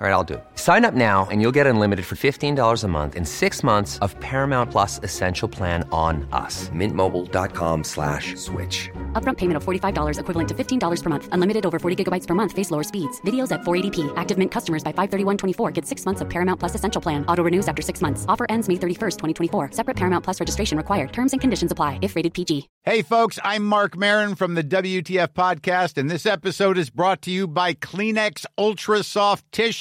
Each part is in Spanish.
All right, I'll do it. Sign up now and you'll get unlimited for $15 a month in six months of Paramount Plus Essential Plan on us. Mintmobile.com slash switch. Upfront payment of $45 equivalent to $15 per month. Unlimited over 40 gigabytes per month. Face lower speeds. Videos at 480p. Active Mint customers by 531.24 get six months of Paramount Plus Essential Plan. Auto renews after six months. Offer ends May 31st, 2024. Separate Paramount Plus registration required. Terms and conditions apply if rated PG. Hey, folks, I'm Mark Marin from the WTF Podcast, and this episode is brought to you by Kleenex Ultra Soft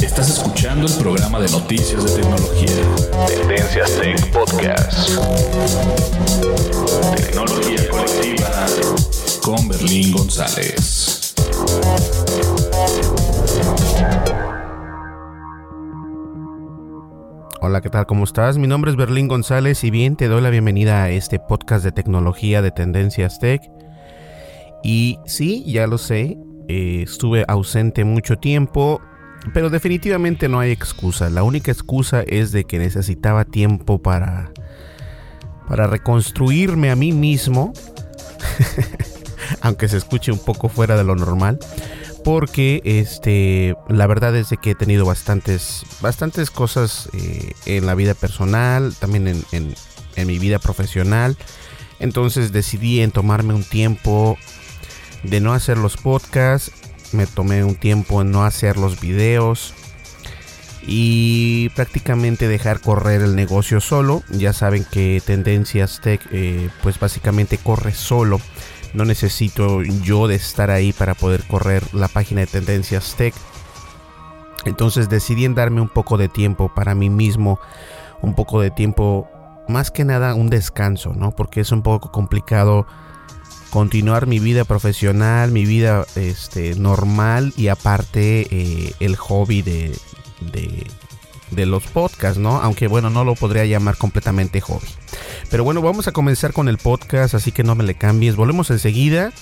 Estás escuchando el programa de noticias de tecnología. Tendencias Tech Podcast. Tecnología colectiva con Berlín González. Hola, ¿qué tal? ¿Cómo estás? Mi nombre es Berlín González y bien, te doy la bienvenida a este podcast de tecnología de Tendencias Tech. Y sí, ya lo sé, eh, estuve ausente mucho tiempo, pero definitivamente no hay excusa. La única excusa es de que necesitaba tiempo para, para reconstruirme a mí mismo, aunque se escuche un poco fuera de lo normal porque este la verdad es de que he tenido bastantes bastantes cosas eh, en la vida personal también en, en, en, mi vida profesional entonces decidí en tomarme un tiempo de no hacer los podcasts me tomé un tiempo en no hacer los videos y prácticamente dejar correr el negocio solo ya saben que tendencias tech eh, pues básicamente corre solo no necesito yo de estar ahí para poder correr la página de Tendencias Tech. Entonces decidí en darme un poco de tiempo para mí mismo, un poco de tiempo, más que nada un descanso, ¿no? Porque es un poco complicado continuar mi vida profesional, mi vida este, normal y aparte eh, el hobby de, de, de los podcasts, ¿no? Aunque bueno, no lo podría llamar completamente hobby. Pero bueno, vamos a comenzar con el podcast, así que no me le cambies. Volvemos enseguida.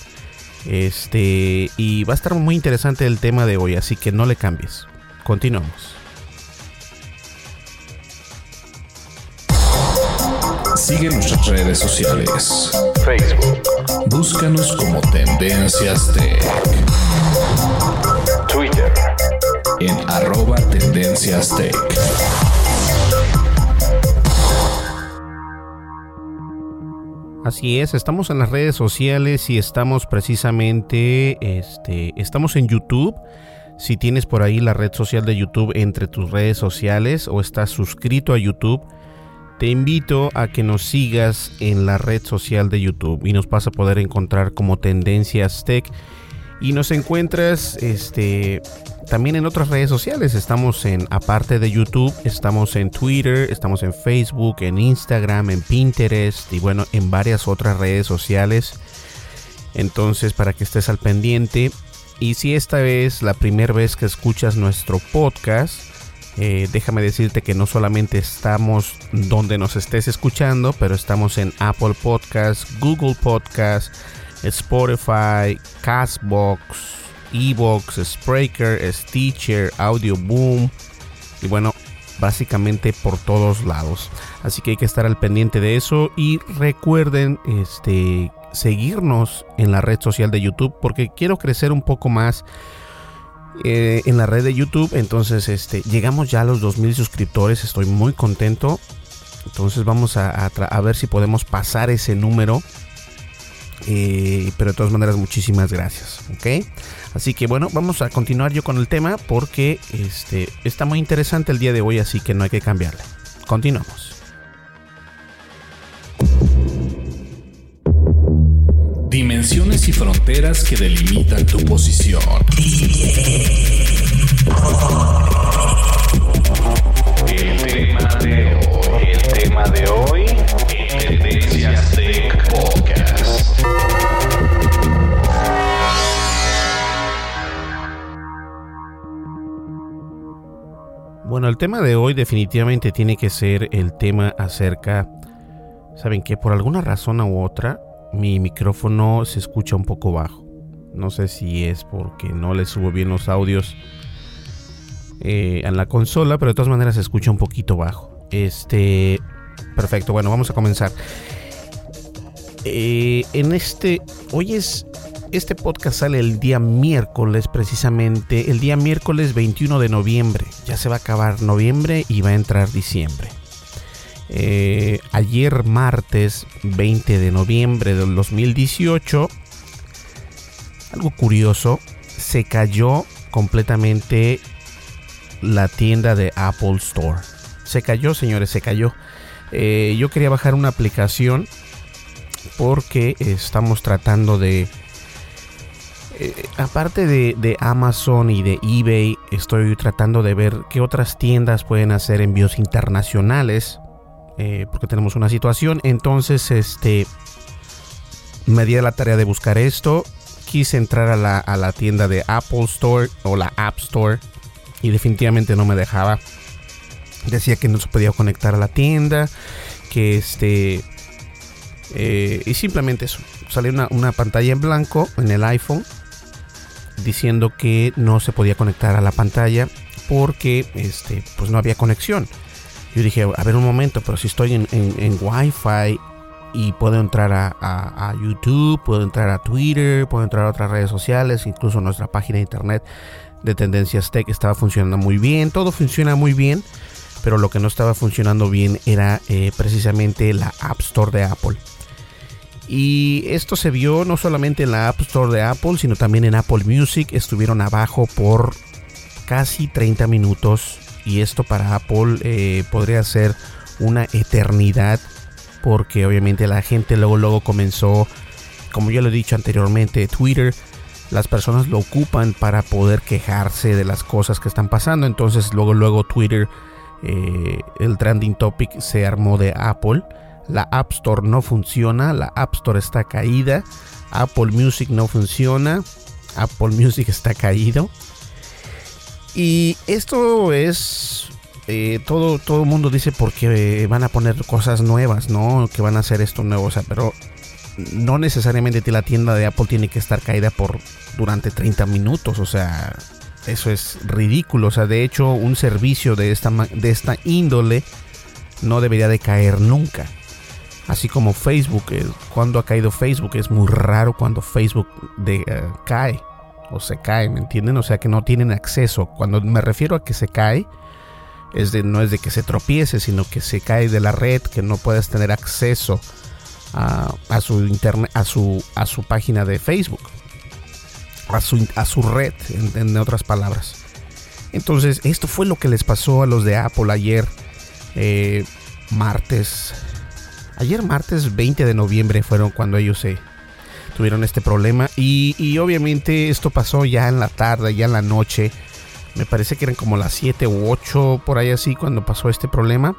Este, y va a estar muy interesante el tema de hoy, así que no le cambies. Continuamos. Sigue nuestras redes sociales. Facebook. Búscanos como Tendencias Tech. Twitter. En arroba Tendencias Tech. Así es, estamos en las redes sociales y estamos precisamente, este, estamos en YouTube. Si tienes por ahí la red social de YouTube entre tus redes sociales o estás suscrito a YouTube, te invito a que nos sigas en la red social de YouTube y nos vas a poder encontrar como Tendencias Tech y nos encuentras este también en otras redes sociales. Estamos en, aparte de YouTube, estamos en Twitter, estamos en Facebook, en Instagram, en Pinterest y bueno, en varias otras redes sociales. Entonces, para que estés al pendiente. Y si esta es la primera vez que escuchas nuestro podcast, eh, déjame decirte que no solamente estamos donde nos estés escuchando, pero estamos en Apple Podcasts, Google Podcasts, Spotify, Castbox, Evox, Spreaker, Stitcher, Audio Boom y bueno, básicamente por todos lados. Así que hay que estar al pendiente de eso y recuerden este seguirnos en la red social de YouTube porque quiero crecer un poco más eh, en la red de YouTube. Entonces, este, llegamos ya a los 2000 suscriptores. Estoy muy contento. Entonces vamos a, ver si podemos pasar ese número. Eh, pero de todas maneras, muchísimas gracias. ¿Ok? Así que bueno, vamos a continuar yo con el tema porque este, está muy interesante el día de hoy, así que no hay que cambiarle. Continuamos. Fronteras que delimitan tu posición. El tema de hoy, el tema de hoy, Tendencias Tech Podcast. Bueno, el tema de hoy definitivamente tiene que ser el tema acerca, ¿saben que Por alguna razón u otra, mi micrófono se escucha un poco bajo. No sé si es porque no le subo bien los audios eh, en la consola, pero de todas maneras se escucha un poquito bajo. Este, perfecto. Bueno, vamos a comenzar. Eh, en este, hoy es, este podcast sale el día miércoles, precisamente, el día miércoles 21 de noviembre. Ya se va a acabar noviembre y va a entrar diciembre. Eh, ayer martes 20 de noviembre del 2018, algo curioso, se cayó completamente la tienda de Apple Store. Se cayó, señores, se cayó. Eh, yo quería bajar una aplicación porque estamos tratando de... Eh, aparte de, de, Amazon y de eBay, estoy tratando de ver qué otras tiendas pueden hacer envíos internacionales eh, porque tenemos una situación. Entonces, este, me di la tarea de buscar esto. Quise entrar a la, a la tienda de Apple Store o la App Store y definitivamente no me dejaba. Decía que no se podía conectar a la tienda, que este... Eh, y simplemente eso. Salió una, una pantalla en blanco en el iPhone diciendo que no se podía conectar a la pantalla porque este, pues no había conexión. Yo dije, a ver un momento, pero si estoy en, en, Wi-Fi y puedo entrar a, YouTube, puedo entrar a Twitter, puedo entrar a otras redes sociales, incluso nuestra página de internet de Tendencias Tech estaba funcionando muy bien, todo funciona muy bien, pero lo que no estaba funcionando bien era eh, precisamente la App Store de Apple. Y esto se vio no solamente en la App Store de Apple, sino también en Apple Music. Estuvieron abajo por casi 30 minutos y esto para Apple eh, podría ser una eternidad porque obviamente la gente luego luego comenzó como yo lo he dicho anteriormente Twitter las personas lo ocupan para poder quejarse de las cosas que están pasando. Entonces luego luego Twitter eh, el trending topic se armó de Apple. La App Store no funciona la App Store está caída Apple Music no funciona Apple Music está caído y esto es eh, todo todo el mundo dice porque van a poner cosas nuevas, ¿no? Que van a hacer esto nuevo, o sea, pero no necesariamente la tienda de Apple tiene que estar caída por durante 30 minutos, o sea, eso es ridículo, o sea, de hecho, un servicio de esta de esta índole no debería de caer nunca. Así como Facebook, eh, cuando ha caído Facebook, es muy raro cuando Facebook eh, cae o se cae, ¿me entienden? O sea que no tienen acceso. Cuando me refiero a que se cae, es de, no es de que se tropiece, sino que se cae de la red, que no puedes tener acceso a, su internet, a su, a su página de Facebook, a su, a su red, en, otras palabras. Entonces, esto fue lo que les pasó a los de Apple ayer, eh, martes. Ayer martes 20 de noviembre fueron cuando ellos se, tuvieron este problema. Y, obviamente esto pasó ya en la tarde, ya en la noche. Me parece que eran como las 7 u 8 por ahí así cuando pasó este problema.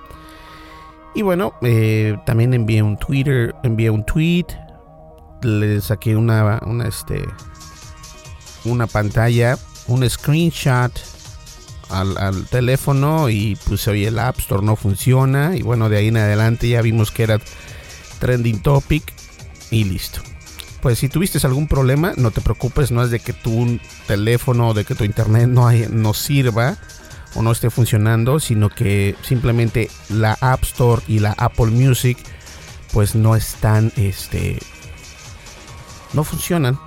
Y bueno, eh, también envié un Twitter, envié un tweet, le saqué una, una, este, una pantalla, un screenshot al, al, teléfono y puse oye el App Store no funciona y bueno de ahí en adelante ya vimos que era trending topic y listo pues si tuviste algún problema, no te preocupes, no es de que tu teléfono o de que tu internet no, no sirva o no esté funcionando, sino que simplemente la App Store y la Apple Music pues no están, este, no funcionan,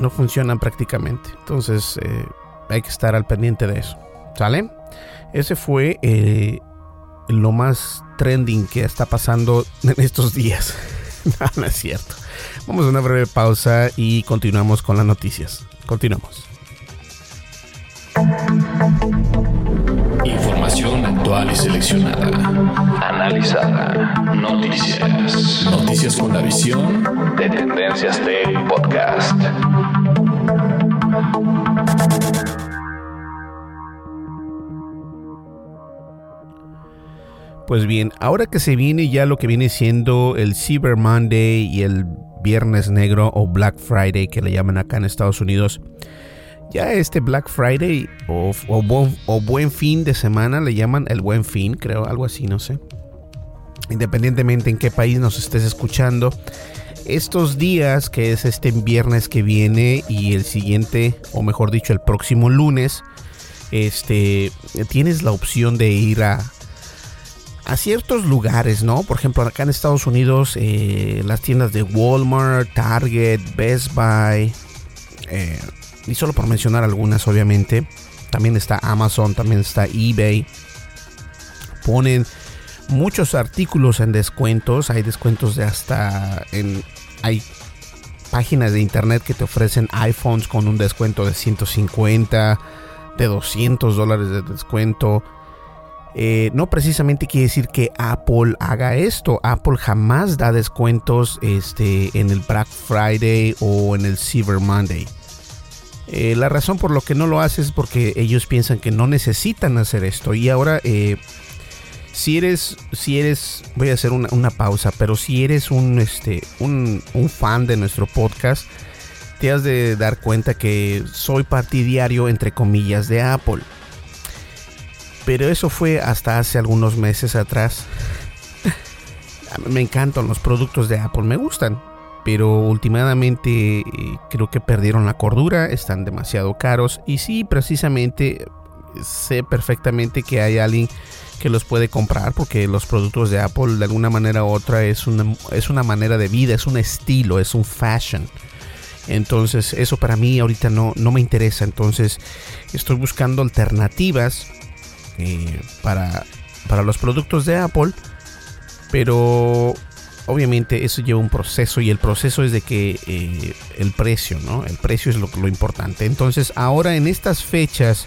no funcionan prácticamente. Entonces eh, hay que estar al pendiente de eso. ¿Sale? Ese fue eh, lo más trending que está pasando en estos días. no, es cierto. Vamos a una breve pausa y continuamos con las noticias. Continuamos. Información actual y seleccionada. Analizada. Noticias. Noticias con la visión de Tendencias Tech Podcast. Pues bien, ahora que se viene ya lo que viene siendo el Cyber Monday y el Viernes Negro o Black Friday que le llaman acá en Estados Unidos, ya este Black Friday o, buen, fin de semana le llaman el buen fin, creo, algo así, no sé. Independientemente en qué país nos estés escuchando, estos días, que es este viernes que viene y el siguiente, o mejor dicho, el próximo lunes, este, tienes la opción de ir a, a ciertos lugares, ¿no? Por ejemplo, acá en Estados Unidos, eh, las tiendas de Walmart, Target, Best Buy, eh, y solo por mencionar algunas, obviamente, también está Amazon, también está eBay, ponen muchos artículos en descuentos, hay descuentos de hasta en hay páginas de internet que te ofrecen iPhones con un descuento de 150, de 200 dólares de descuento eh, no precisamente quiere decir que Apple haga esto. Apple jamás da descuentos este, en el Black Friday o en el Cyber Monday. Eh, la razón por lo que no lo hace es porque ellos piensan que no necesitan hacer esto. Y ahora, eh, si eres, si eres, voy a hacer una, pausa, pero si eres un, este, un, un fan de nuestro podcast, te has de dar cuenta que soy partidario, entre comillas, de Apple. Pero eso fue hasta hace algunos meses atrás. me encantan los productos de Apple, me gustan. Pero últimamente eh, creo que perdieron la cordura, están demasiado caros. Y sí, precisamente sé perfectamente que hay alguien que los puede comprar porque los productos de Apple de alguna manera u otra es una, es una manera de vida, es un estilo, es un fashion. Entonces eso para mí ahorita no, no me interesa. Entonces estoy buscando alternativas eh, para, para los productos de Apple, pero obviamente eso lleva un proceso y el proceso es de que eh, el precio, ¿no? El precio es lo, lo, importante. Entonces ahora en estas fechas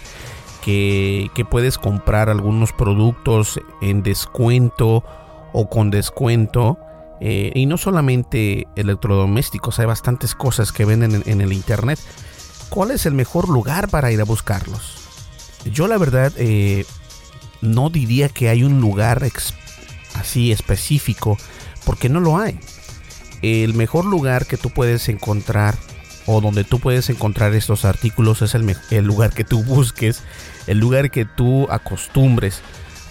que, que, puedes comprar algunos productos en descuento o con descuento, eh, y no solamente electrodomésticos, hay bastantes cosas que venden en, el internet. ¿Cuál es el mejor lugar para ir a buscarlos? Yo la verdad no diría que hay un lugar así específico, porque no lo hay. El mejor lugar que tú puedes encontrar o donde tú puedes encontrar estos artículos es el, el lugar que tú busques, el lugar que tú acostumbres.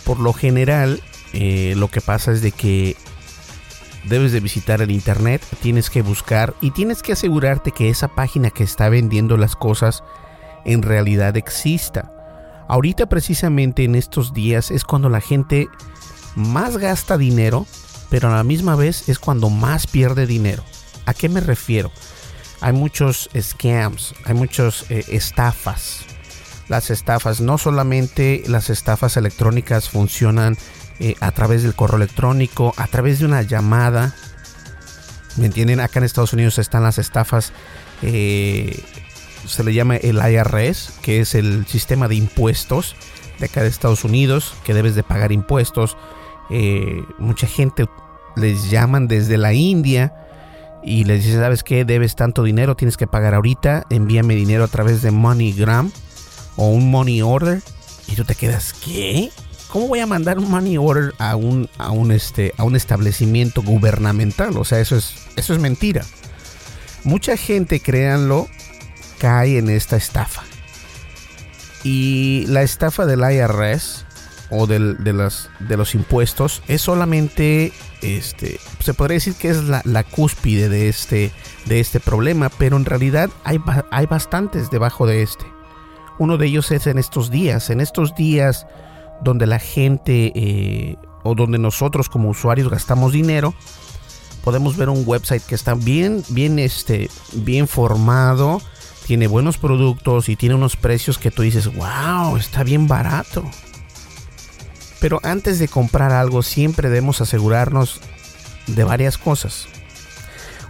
Por lo general, eh, lo que pasa es de que debes de visitar el internet, tienes que buscar y tienes que asegurarte que esa página que está vendiendo las cosas en realidad exista. Ahorita precisamente en estos días es cuando la gente más gasta dinero, pero a la misma vez es cuando más pierde dinero. ¿A qué me refiero? Hay muchos scams, hay muchas eh, estafas. Las estafas, no solamente las estafas electrónicas funcionan eh, a través del correo electrónico, a través de una llamada. ¿Me entienden? Acá en Estados Unidos están las estafas eh, se le llama el IRS, que es el sistema de impuestos de acá de Estados Unidos, que debes de pagar impuestos. Eh, mucha gente les llaman desde la India y les dice, ¿sabes qué? Debes tanto dinero, tienes que pagar ahorita, envíame dinero a través de MoneyGram o un Money Order. Y tú te quedas, ¿qué? ¿Cómo voy a mandar un money order a un, a un, este, a un establecimiento gubernamental? O sea, eso es, eso es mentira. Mucha gente, créanlo, cae en esta estafa. Y la estafa del IRS o de, las, de los impuestos es solamente, este, se podría decir que es la, la, cúspide de este, de este problema, pero en realidad hay, hay bastantes debajo de este. uno de ellos es en estos días, en estos días donde la gente eh, o donde nosotros como usuarios gastamos dinero, podemos ver un website que está bien, bien, este, bien formado, tiene buenos productos y tiene unos precios que tú dices, wow, está bien barato. Pero antes de comprar algo siempre debemos asegurarnos de varias cosas.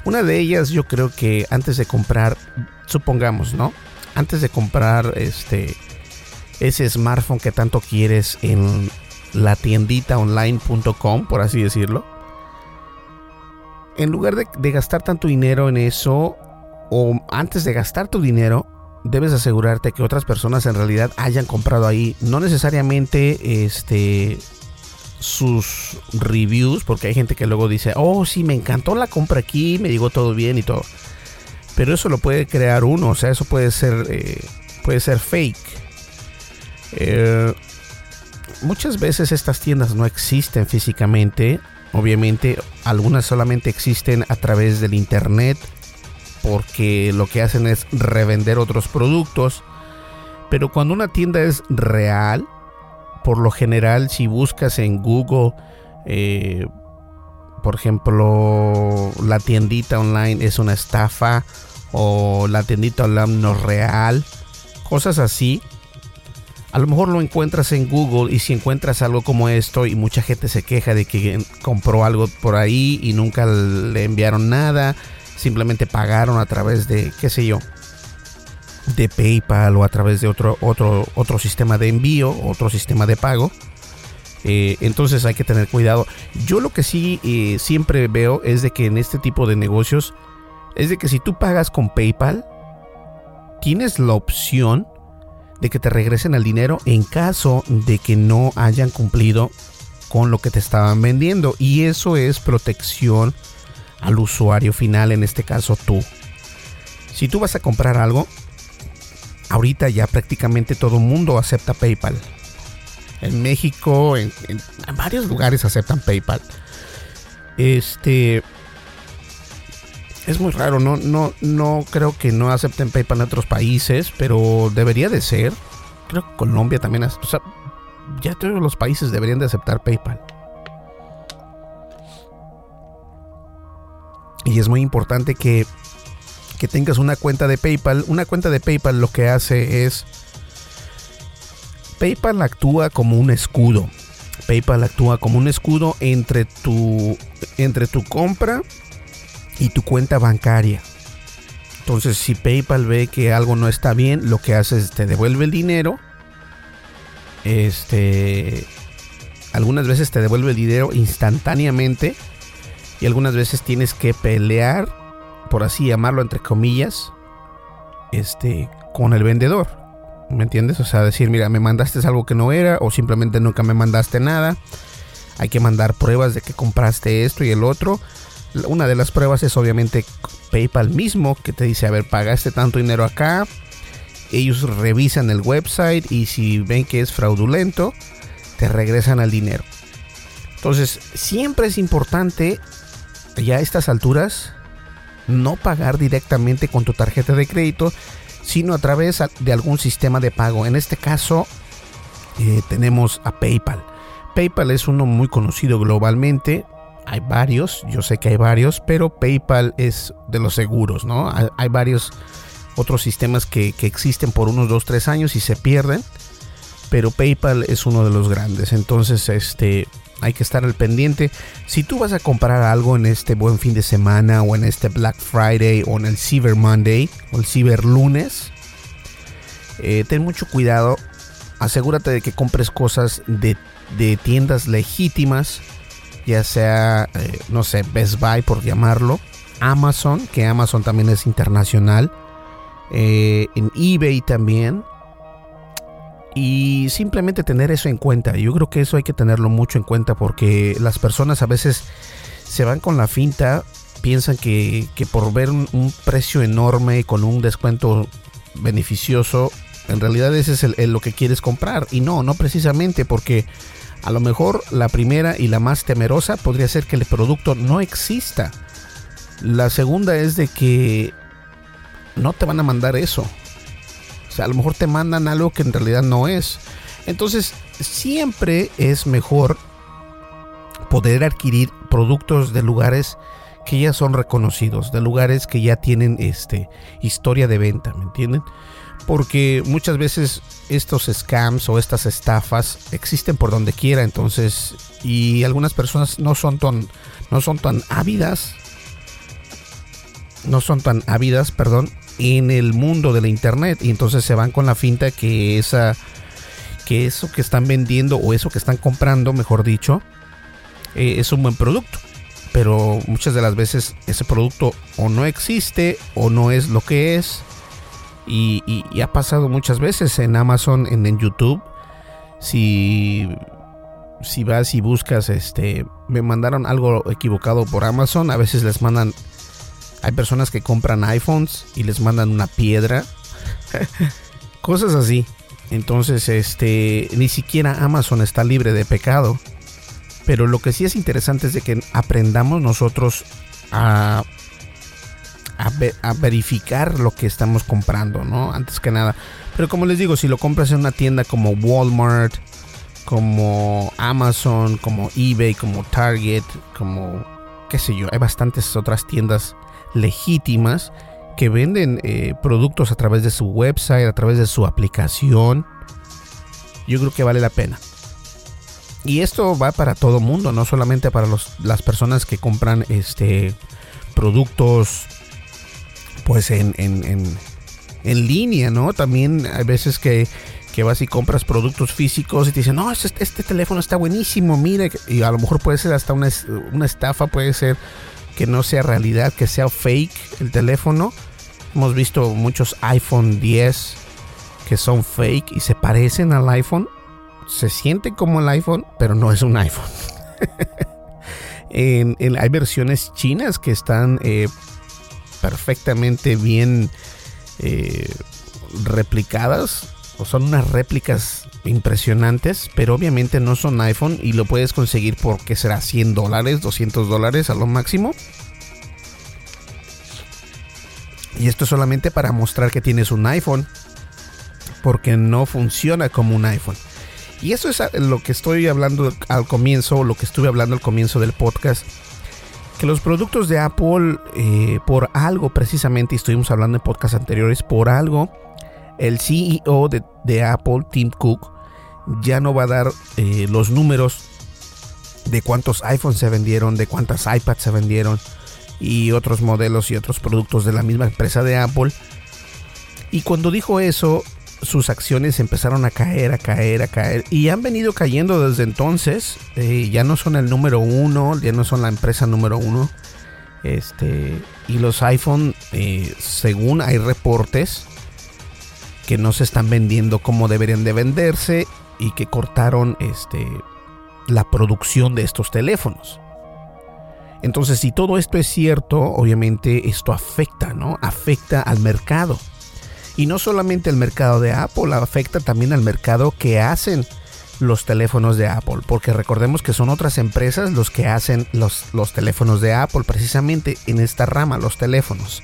Una de ellas yo creo que antes de comprar, supongamos, ¿no? Antes de comprar este ese smartphone que tanto quieres en la tiendita online.com, por así decirlo, en lugar de, gastar tanto dinero en eso, o antes de gastar tu dinero, debes asegurarte que otras personas en realidad hayan comprado ahí. No necesariamente este sus reviews, porque hay gente que luego dice, oh, sí, me encantó la compra aquí, me llegó todo bien y todo. Pero eso lo puede crear uno, o sea, eso puede ser, eh, puede ser fake. Eh, muchas veces estas tiendas no existen físicamente. Obviamente, algunas solamente existen a través del internet porque lo que hacen es revender otros productos. Pero cuando una tienda es real, por lo general, si buscas en Google, eh, por ejemplo, la tiendita online es una estafa o la tiendita online no es real, cosas así, a lo mejor lo encuentras en Google y si encuentras algo como esto y mucha gente se queja de que compró algo por ahí y nunca le enviaron nada, simplemente pagaron a través de, qué sé yo, de PayPal o a través de otro, otro, otro sistema de envío, otro sistema de pago. Eh, entonces hay que tener cuidado. Yo lo que sí eh, siempre veo es de que en este tipo de negocios es de que si tú pagas con PayPal, tienes la opción de que te regresen el dinero en caso de que no hayan cumplido con lo que te estaban vendiendo. Y eso es protección al usuario final, en este caso tú. Si tú vas a comprar algo, ahorita ya prácticamente todo el mundo acepta PayPal. En México, en, en, varios lugares aceptan PayPal. Este, es muy raro, no, no, no creo que no acepten PayPal en otros países, pero debería de ser. Creo que Colombia también, ya todos los países deberían de aceptar PayPal. Y es muy importante que, que tengas una cuenta de PayPal. Una cuenta de PayPal lo que hace es... PayPal actúa como un escudo. PayPal actúa como un escudo entre tu, entre tu compra y tu cuenta bancaria. Entonces, si PayPal ve que algo no está bien, lo que hace es te devuelve el dinero. Este, algunas veces te devuelve el dinero instantáneamente y algunas veces tienes que pelear, por así llamarlo entre comillas, este, con el vendedor. ¿Me entiendes? O sea, decir, mira, me mandaste algo que no era o simplemente nunca me mandaste nada. Hay que mandar pruebas de que compraste esto y el otro una de las pruebas es obviamente PayPal mismo que te dice, a ver, pagaste tanto dinero acá. Ellos revisan el website y si ven que es fraudulento, te regresan al dinero. Entonces, siempre es importante, ya a estas alturas, no pagar directamente con tu tarjeta de crédito, sino a través de algún sistema de pago. En este caso, eh, tenemos a PayPal. PayPal es uno muy conocido globalmente hay varios, yo sé que hay varios, pero PayPal es de los seguros, ¿no? Hay, varios otros sistemas que, existen por unos 2, 3 años y se pierden, pero PayPal es uno de los grandes, entonces este hay que estar al pendiente. Si tú vas a comprar algo en este buen fin de semana o en este Black Friday o en el Cyber Monday o el Cyber Lunes, eh, ten mucho cuidado. Asegúrate de que compres cosas de, tiendas legítimas ya sea, eh, no sé, Best Buy por llamarlo, Amazon, que Amazon también es internacional, eh, en eBay también. Y simplemente tener eso en cuenta. Yo creo que eso hay que tenerlo mucho en cuenta porque las personas a veces se van con la finta, piensan que, por ver un, precio enorme con un descuento beneficioso, en realidad ese es lo que quieres comprar. Y no, no precisamente porque a lo mejor la primera y la más temerosa podría ser que el producto no exista. La segunda es de que no te van a mandar eso. O sea, a lo mejor te mandan algo que en realidad no es. Entonces, siempre es mejor poder adquirir productos de lugares que ya son reconocidos, de lugares que ya tienen este historia de venta, ¿me entienden? Porque muchas veces estos scams o estas estafas existen por donde quiera, entonces y algunas personas no son tan no son tan ávidas no son tan ávidas, perdón, en el mundo de la internet y entonces se van con la finta que esa que eso que están vendiendo o eso que están comprando, mejor dicho, eh, es un buen producto pero muchas de las veces ese producto o no existe o no es lo que es. Y, ha pasado muchas veces en Amazon, en, en, YouTube. Si, si vas y buscas, este, me mandaron algo equivocado por Amazon. A veces les mandan, hay personas que compran iPhones y les mandan una piedra. Cosas así. Entonces, este, ni siquiera Amazon está libre de pecado. Pero lo que sí es interesante es de que aprendamos nosotros a, a, verificar lo que estamos comprando, ¿no? Antes que nada. Pero como les digo, si lo compras en una tienda como Walmart, como Amazon, como eBay, como Target, como qué sé yo, hay bastantes otras tiendas legítimas que venden eh, productos a través de su website, a través de su aplicación. Yo creo que vale la pena. Y esto va para todo mundo, no solamente para las personas que compran este productos pues en, en, línea, ¿no? También hay veces que, vas y compras productos físicos y te dicen, no, este, este, teléfono está buenísimo, mire, y a lo mejor puede ser hasta una, una estafa, puede ser que no sea realidad, que sea fake el teléfono. Hemos visto muchos iPhone 10 que son fake y se parecen al iPhone se siente como el iPhone, pero no es un iPhone. hay versiones chinas que están eh, perfectamente bien eh, replicadas o son unas réplicas impresionantes, pero obviamente no son iPhone y lo puedes conseguir por que será 100 dólares, 200 dólares a lo máximo. Y esto solamente para mostrar que tienes un iPhone, porque no funciona como un iPhone. Y eso es lo que estoy hablando al comienzo, lo que estuve hablando al comienzo del podcast. Que los productos de Apple, eh, por algo precisamente, y estuvimos hablando en podcasts anteriores, por algo, el CEO de, Apple, Tim Cook, ya no va a dar eh, los números de cuántos iPhones se vendieron, de cuántas iPads se vendieron y otros modelos y otros productos de la misma empresa de Apple. Y cuando dijo eso, sus acciones empezaron a caer, a caer, a caer. Y han venido cayendo desde entonces. Eh, ya no son el número uno, ya no son la empresa número uno. Este, y los iPhone, eh, según hay reportes, que no se están vendiendo como deberían de venderse y que cortaron este, la producción de estos teléfonos. Entonces, si todo esto es cierto, obviamente esto afecta, ¿no? Afecta al mercado. Y no solamente el mercado de Apple, afecta también al mercado que hacen los teléfonos de Apple, porque recordemos que son otras empresas los que hacen los, los teléfonos de Apple, precisamente en esta rama, los teléfonos.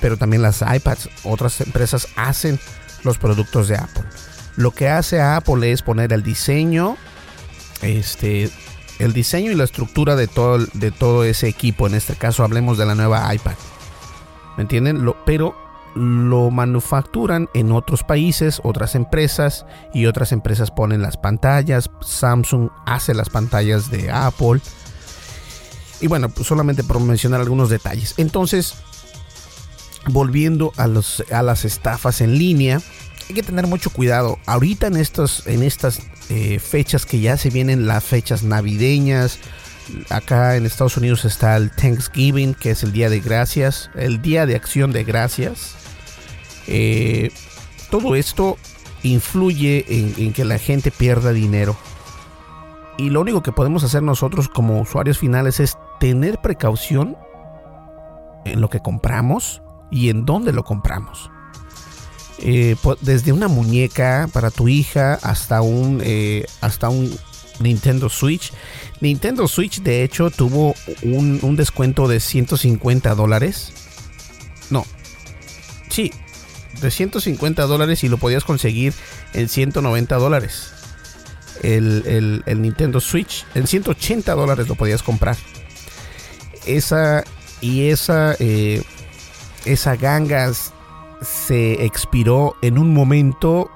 Pero también las iPads, otras empresas hacen los productos de Apple. Lo que hace Apple es poner el diseño, este, el diseño y la estructura de todo, de todo ese equipo. En este caso hablemos de la nueva iPad. ¿Me entienden? Lo, pero lo manufacturan en otros países, otras empresas y otras empresas ponen las pantallas. Samsung hace las pantallas de Apple. Y bueno, pues solamente por mencionar algunos detalles. Entonces, volviendo a, las estafas en línea, hay que tener mucho cuidado. Ahorita en estas eh, fechas que ya se vienen las fechas navideñas, acá en Estados Unidos está el Thanksgiving, que es el Día de Gracias, el Día de Acción de Gracias. Eh, todo esto influye en, que la gente pierda dinero. Y lo único que podemos hacer nosotros como usuarios finales es tener precaución en lo que compramos y en dónde lo compramos. Eh, desde una muñeca para tu hija hasta un, eh, hasta un Nintendo Switch. Nintendo Switch de hecho tuvo un, descuento de 150 dólares. No. Sí, de 150 dólares y lo podías conseguir en 190 dólares. El, Nintendo Switch en 180 dólares lo podías comprar. Esa y esa eh, esa gangas se expiró en un momento.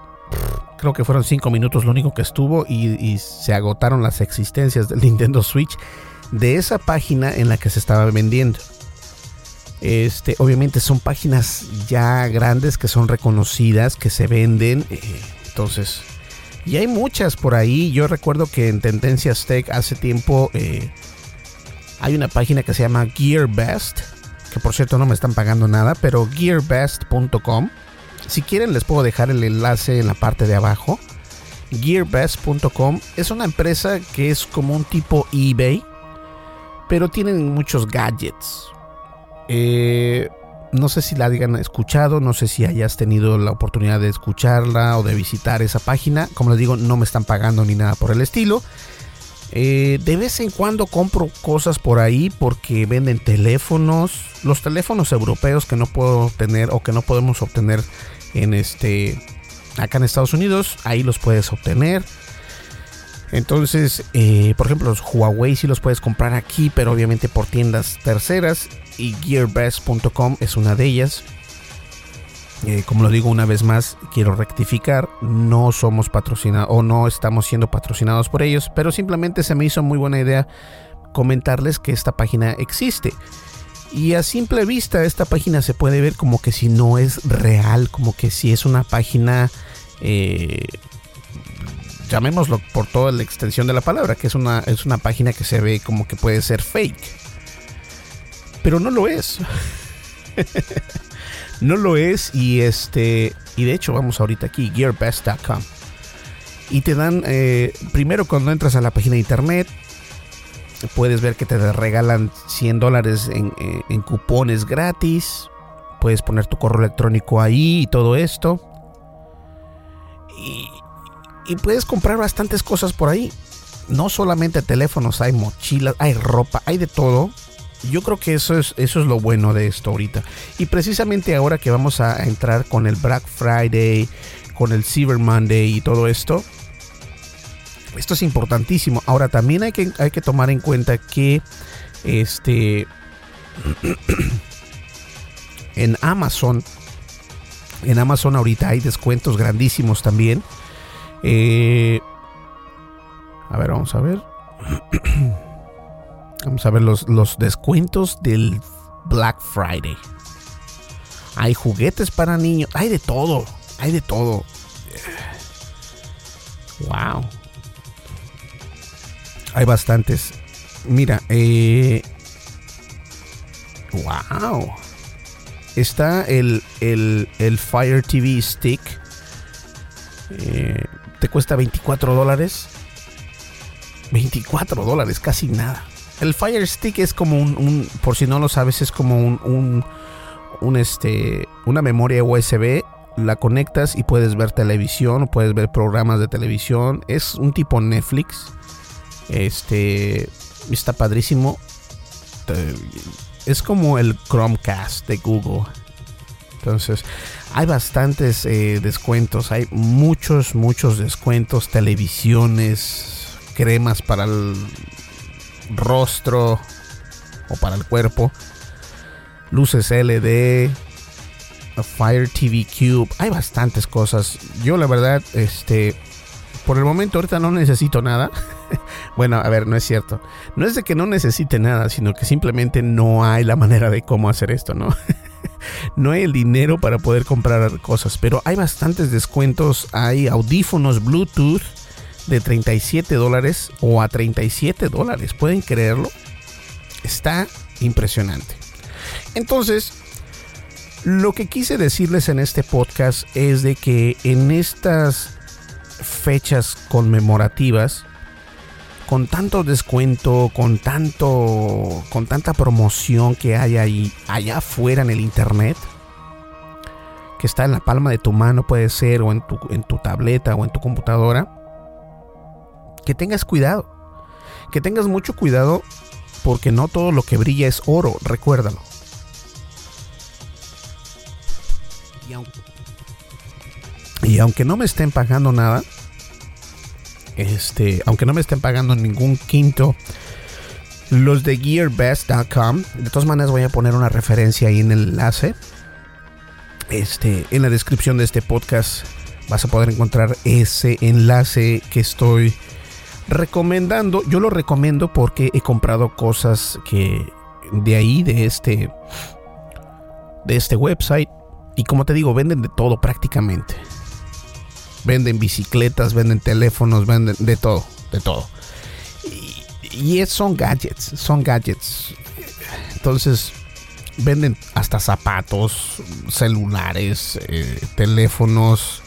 Creo que fueron 5 minutos lo único que estuvo y, se agotaron las existencias del Nintendo Switch de esa página en la que se estaba vendiendo. Este, obviamente son páginas ya grandes que son reconocidas, que se venden. Eh, entonces, y hay muchas por ahí. Yo recuerdo que en Tendencias Tech hace tiempo eh, hay una página que se llama Gear Best que por cierto no me están pagando nada, pero gearbest.com. Si quieren les puedo dejar el enlace en la parte de abajo. Gearbest.com es una empresa que es como un tipo eBay, pero tienen muchos gadgets. Eh, no sé si la hayan escuchado, no sé si hayas tenido la oportunidad de escucharla o de visitar esa página. Como les digo, no me están pagando ni nada por el estilo. Eh, de vez en cuando compro cosas por ahí porque venden teléfonos. Los teléfonos europeos que no puedo tener o que no podemos obtener en este acá en Estados Unidos, ahí los puedes obtener. Entonces, eh, por ejemplo, los Huawei sí los puedes comprar aquí, pero obviamente por tiendas terceras. Y gearbest.com es una de ellas. Eh, como lo digo una vez más, quiero rectificar, no somos patrocinados o no estamos siendo patrocinados por ellos, pero simplemente se me hizo muy buena idea comentarles que esta página existe. Y a simple vista esta página se puede ver como que si no es real, como que si es una página, eh, llamémoslo por toda la extensión de la palabra, que es una, es una página que se ve como que puede ser fake. Pero no lo es. No lo es y este y de hecho vamos ahorita aquí gearbest.com y te dan eh, primero cuando entras a la página de internet puedes ver que te regalan 100 dólares en, eh, en cupones gratis. Puedes poner tu correo electrónico ahí y todo esto. Y, y puedes comprar bastantes cosas por ahí. No solamente teléfonos hay mochilas hay ropa hay de todo yo creo que eso es, eso es lo bueno de esto ahorita. Y precisamente ahora que vamos a entrar con el Black Friday, con el Cyber Monday y todo esto, esto es importantísimo. Ahora también hay que, hay que tomar en cuenta que este en Amazon, en Amazon ahorita hay descuentos grandísimos también. Eh, a ver, vamos a ver. Vamos a ver los, los descuentos del Black Friday. Hay juguetes para niños. Hay de todo. Hay de todo. Wow. Hay bastantes. Mira, eh, wow. Está el, el, el Fire TV Stick. Eh, te cuesta 24 dólares. 24 dólares, casi nada. El Fire Stick es como un, por si no lo sabes, es como un, un, este, una memoria USB. La conectas y puedes ver televisión, puedes ver programas de televisión. Es un tipo Netflix. Este está padrísimo. Es como el Chromecast de Google. Entonces, hay bastantes eh, descuentos. Hay muchos, muchos descuentos. Televisiones, cremas para el rostro o para el cuerpo, luces LED, Fire TV Cube, hay bastantes cosas. Yo la verdad, este, por el momento ahorita no necesito nada. bueno, a ver, no es cierto. No es de que no necesite nada, sino que simplemente no hay la manera de cómo hacer esto, ¿no? no hay el dinero para poder comprar cosas, pero hay bastantes descuentos, hay audífonos Bluetooth de 37 dólares o a 37 dólares. ¿Pueden creerlo? Está impresionante. Entonces, lo que quise decirles en este podcast es de que en estas fechas conmemorativas, con tanto descuento, con tanto, con tanta promoción que hay ahí, allá afuera en el internet, que está en la palma de tu mano, puede ser, o en tu, en tu tableta o en tu computadora, que tengas cuidado. Que tengas mucho cuidado porque no todo lo que brilla es oro, recuérdalo. Y aunque no me estén pagando nada, este, aunque no me estén pagando ningún quinto, los de gearbest.com, de todas maneras voy a poner una referencia ahí en el enlace. Este, en la descripción de este podcast vas a poder encontrar ese enlace que estoy recomendando. Yo lo recomiendo porque he comprado cosas que de ahí, de este, de este website. Y como te digo, venden de todo prácticamente. Venden bicicletas, venden teléfonos, venden de todo, de todo. Y, son gadgets, son gadgets. Entonces, venden hasta zapatos, celulares, eh, teléfonos,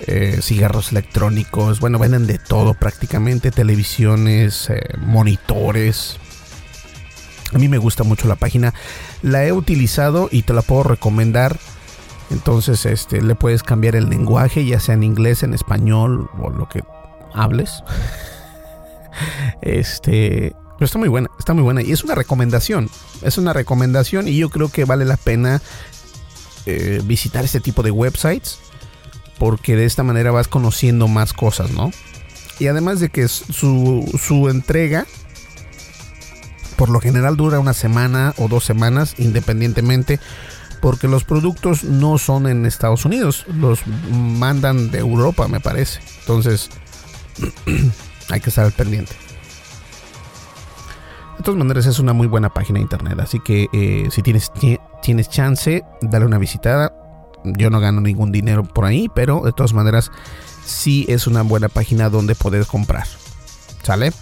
eh, cigarros electrónicos, bueno, venden de todo prácticamente, televisiones, eh, monitores. A mí me gusta mucho la página, la he utilizado y te la puedo recomendar. Entonces, este, le puedes cambiar el lenguaje, ya sea en inglés, en español o lo que hables. Este, pero está muy buena, está muy buena y es una recomendación, es una recomendación y yo creo que vale la pena eh, visitar este tipo de websites porque de esta manera vas conociendo más cosas, ¿no? Y además de que su, su entrega por lo general dura una semana o dos semanas independientemente porque los productos no son en Estados Unidos, los mandan de Europa me parece. Entonces hay que estar pendiente. De todas maneras es una muy buena página de internet, así que eh, si tienes, tienes chance, dale una visitada yo no gano ningún dinero por ahí, pero de todas maneras sí es una buena página donde poder comprar. ¿Sale?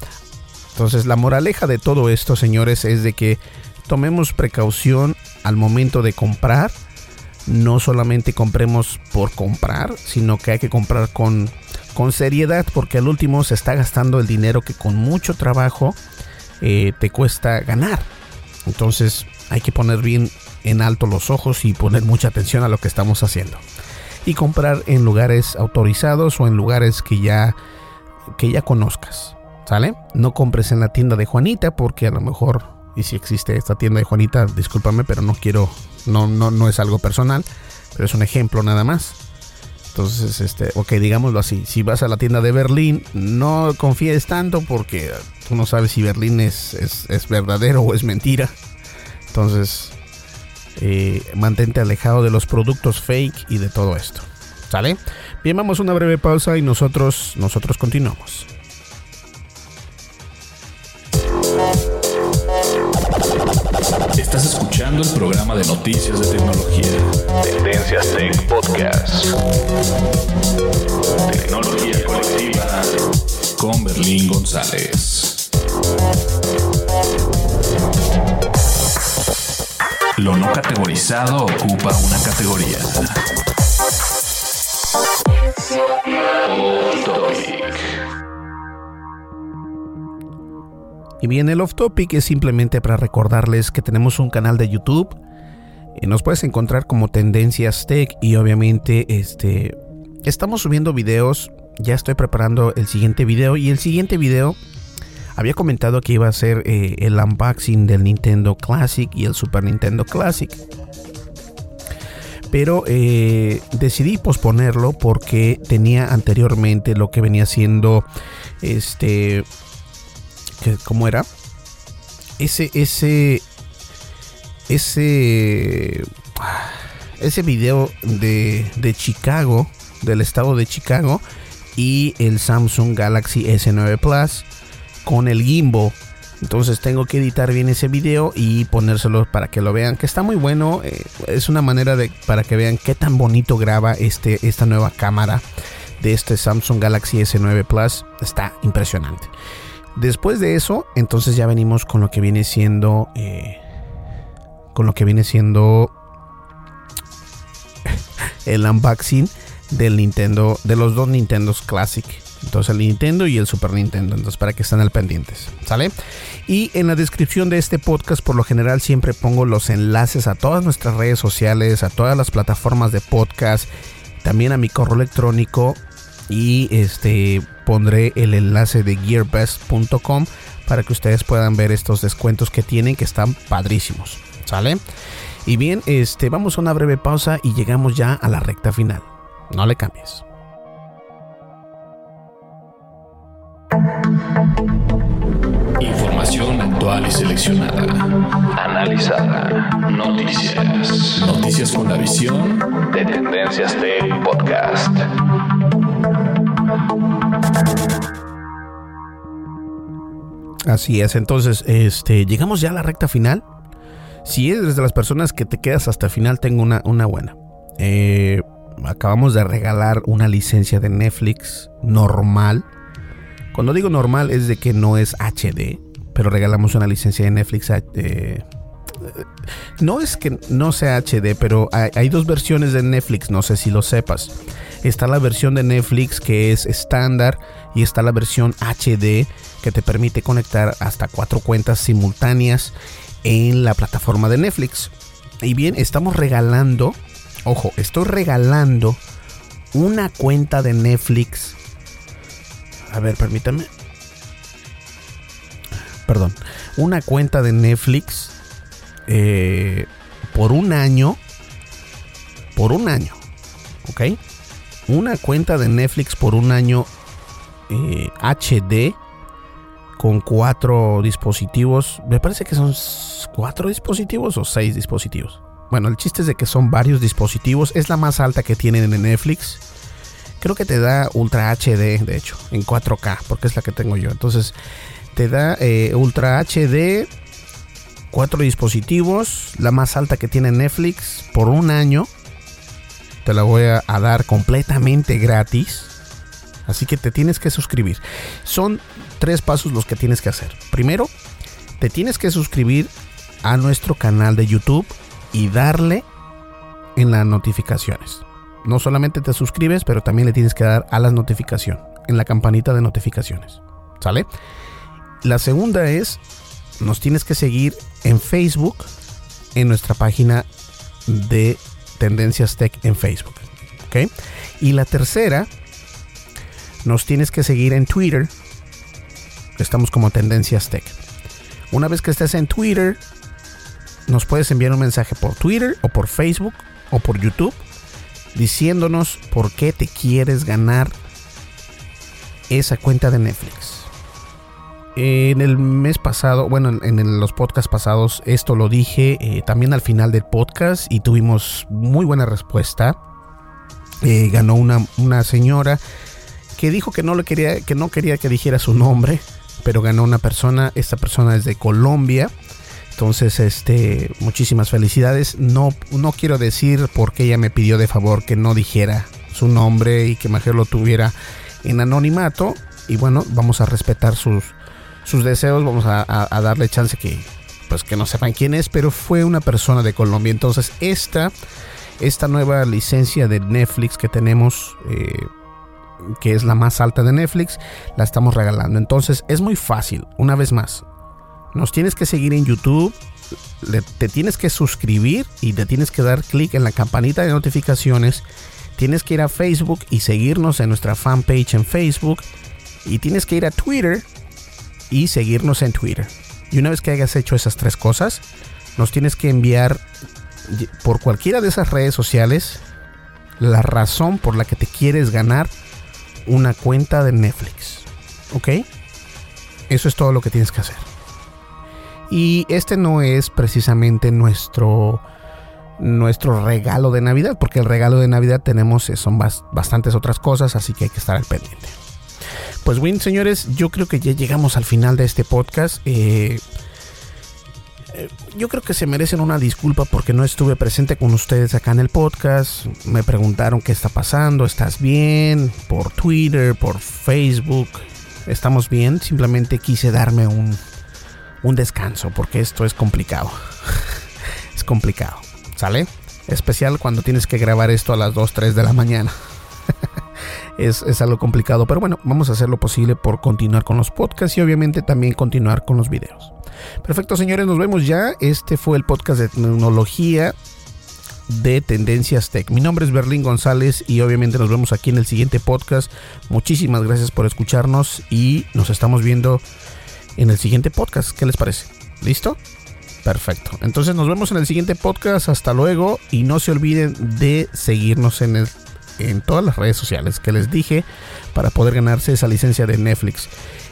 Entonces la moraleja de todo esto, señores, es de que tomemos precaución al momento de comprar. No solamente compremos por comprar, sino que hay que comprar con, con seriedad porque al último se está gastando el dinero que con mucho trabajo eh, te cuesta ganar. Entonces hay que poner bien en alto los ojos y poner mucha atención a lo que estamos haciendo. Y comprar en lugares autorizados o en lugares que ya, que ya conozcas. ¿Sale? No compres en la tienda de Juanita porque a lo mejor, y si existe esta tienda de Juanita, discúlpame, pero no quiero, no, no, no es algo personal, pero es un ejemplo nada más. Entonces, este, ok, digámoslo así, si vas a la tienda de Berlín, no confíes tanto porque tú no sabes si Berlín es, es, es verdadero o es mentira. Entonces, eh, mantente alejado de los productos fake y de todo esto. ¿Sale? Bien, vamos a una breve pausa y nosotros, nosotros continuamos. Estás escuchando el programa de noticias de tecnología. Tendencias Tech Podcast. Tecnología colectiva con Berlín González. Lo no categorizado ocupa una categoría. Y bien, el off topic es simplemente para recordarles que tenemos un canal de YouTube. Y nos puedes encontrar como Tendencias Tech y obviamente este estamos subiendo videos. Ya estoy preparando el siguiente video y el siguiente video había comentado que iba a ser eh, el unboxing del Nintendo Classic y el Super Nintendo Classic. Pero eh, decidí posponerlo porque tenía anteriormente lo que venía siendo este. ¿Cómo era? Ese. Ese. Ese. Ese video de, de Chicago. Del estado de Chicago. Y el Samsung Galaxy S9 Plus con el gimbo. Entonces tengo que editar bien ese video y ponérselo para que lo vean, que está muy bueno. Eh, es una manera de para que vean qué tan bonito graba este, esta nueva cámara de este Samsung Galaxy S9 Plus. Está impresionante. Después de eso, entonces ya venimos con lo que viene siendo, eh, con lo que viene siendo el unboxing del Nintendo, de los dos Nintendos Classic. Entonces el Nintendo y el Super Nintendo. Entonces para que estén al pendientes. ¿Sale? Y en la descripción de este podcast por lo general siempre pongo los enlaces a todas nuestras redes sociales, a todas las plataformas de podcast, también a mi correo electrónico y este pondré el enlace de gearbest.com para que ustedes puedan ver estos descuentos que tienen que están padrísimos. ¿Sale? Y bien, este vamos a una breve pausa y llegamos ya a la recta final. No le cambies. Seleccionada. Analizada. Noticias. Noticias con la visión de Tendencias Tech Podcast. Así es, entonces, este, llegamos ya a la recta final. Si eres de las personas que te quedas hasta el final, tengo una, una buena. Eh, acabamos de regalar una licencia de Netflix normal. Cuando digo normal es de que no es HD, pero regalamos una licencia de Netflix. Eh, no es que no sea HD, pero hay, hay, dos versiones de Netflix, no sé si lo sepas. Está la versión de Netflix que es estándar y está la versión HD que te permite conectar hasta cuatro cuentas simultáneas en la plataforma de Netflix. Y bien, estamos regalando, ojo, estoy regalando una cuenta de Netflix. A ver, permítame. Perdón, una cuenta de Netflix eh, por un año. Por un año, ¿ok? Una cuenta de Netflix por un año eh, HD con cuatro dispositivos. Me parece que son cuatro dispositivos o seis dispositivos. Bueno, el chiste es de que son varios dispositivos. Es la más alta que tienen en Netflix. Creo que te da Ultra HD, de hecho, en 4K, porque es la que tengo yo. Entonces, te da eh, Ultra HD, cuatro dispositivos, la más alta que tiene Netflix por un año. Te la voy a, a dar completamente gratis. Así que te tienes que suscribir. Son tres pasos los que tienes que hacer. Primero, te tienes que suscribir a nuestro canal de YouTube y darle en las notificaciones. No solamente te suscribes, pero también le tienes que dar a las notificaciones, en la campanita de notificaciones. ¿Sale? La segunda es, nos tienes que seguir en Facebook, en nuestra página de Tendencias Tech en Facebook. ¿Ok? Y la tercera, nos tienes que seguir en Twitter. Estamos como Tendencias Tech. Una vez que estés en Twitter, nos puedes enviar un mensaje por Twitter o por Facebook o por YouTube diciéndonos por qué te quieres ganar esa cuenta de Netflix. En el mes pasado, bueno, en, los podcasts pasados, esto lo dije eh, también al final del podcast y tuvimos muy buena respuesta. Eh, ganó una, una señora que dijo que no le quería, que no quería que dijera su nombre, pero ganó una persona. Esta persona es de Colombia. Entonces, este, muchísimas felicidades. No, no quiero decir porque ella me pidió de favor que no dijera su nombre y que mejor lo tuviera en anonimato. Y bueno, vamos a respetar sus, sus deseos. Vamos a, darle chance que, pues, que no sepan quién es, pero fue una persona de Colombia. Entonces, esta, esta nueva licencia de Netflix que tenemos. Eh, que es la más alta de Netflix, la estamos regalando. Entonces es muy fácil, una vez más. Nos tienes que seguir en YouTube, te tienes que suscribir y te tienes que dar clic en la campanita de notificaciones. Tienes que ir a Facebook y seguirnos en nuestra fanpage en Facebook. Y tienes que ir a Twitter y seguirnos en Twitter. Y una vez que hayas hecho esas tres cosas, nos tienes que enviar por cualquiera de esas redes sociales la razón por la que te quieres ganar una cuenta de Netflix. ¿Ok? Eso es todo lo que tienes que hacer. Y este no es precisamente nuestro nuestro regalo de Navidad, porque el regalo de Navidad tenemos eh, son bastantes otras cosas, así que hay que estar al pendiente. Pues bien, señores, yo creo que ya llegamos al final de este podcast. Eh, eh, yo creo que se merecen una disculpa porque no estuve presente con ustedes acá en el podcast. Me preguntaron qué está pasando, ¿estás bien? Por Twitter, por Facebook. ¿Estamos bien? Simplemente quise darme un, un descanso porque esto es complicado. es complicado, ¿sale? Especial cuando tienes que grabar esto a las 2, 3 de la mañana. Es, es, algo complicado, pero bueno, vamos a hacer lo posible por continuar con los podcasts y obviamente también continuar con los videos. Perfecto, señores, nos vemos ya. Este fue el podcast de tecnología de Tendencias Tech. Mi nombre es Berlín González y obviamente nos vemos aquí en el siguiente podcast. Muchísimas gracias por escucharnos y nos estamos viendo en el siguiente podcast. ¿Qué les parece? ¿Listo? Perfecto. Entonces nos vemos en el siguiente podcast. Hasta luego y no se olviden de seguirnos en, el, en todas las redes sociales que les dije para poder ganarse esa licencia de Netflix.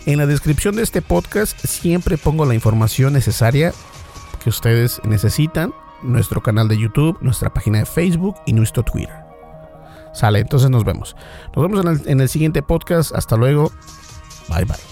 En la descripción de este podcast siempre pongo la información necesaria que ustedes necesitan, nuestro canal de YouTube, nuestra página de Facebook y nuestro Twitter. Sale, entonces nos vemos. Nos vemos en el, en el siguiente podcast. Hasta luego. Bye bye.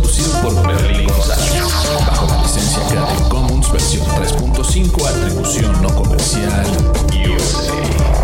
Producido por Berlín González bajo la licencia Creative Commons versión 3.5 atribución no comercial USA.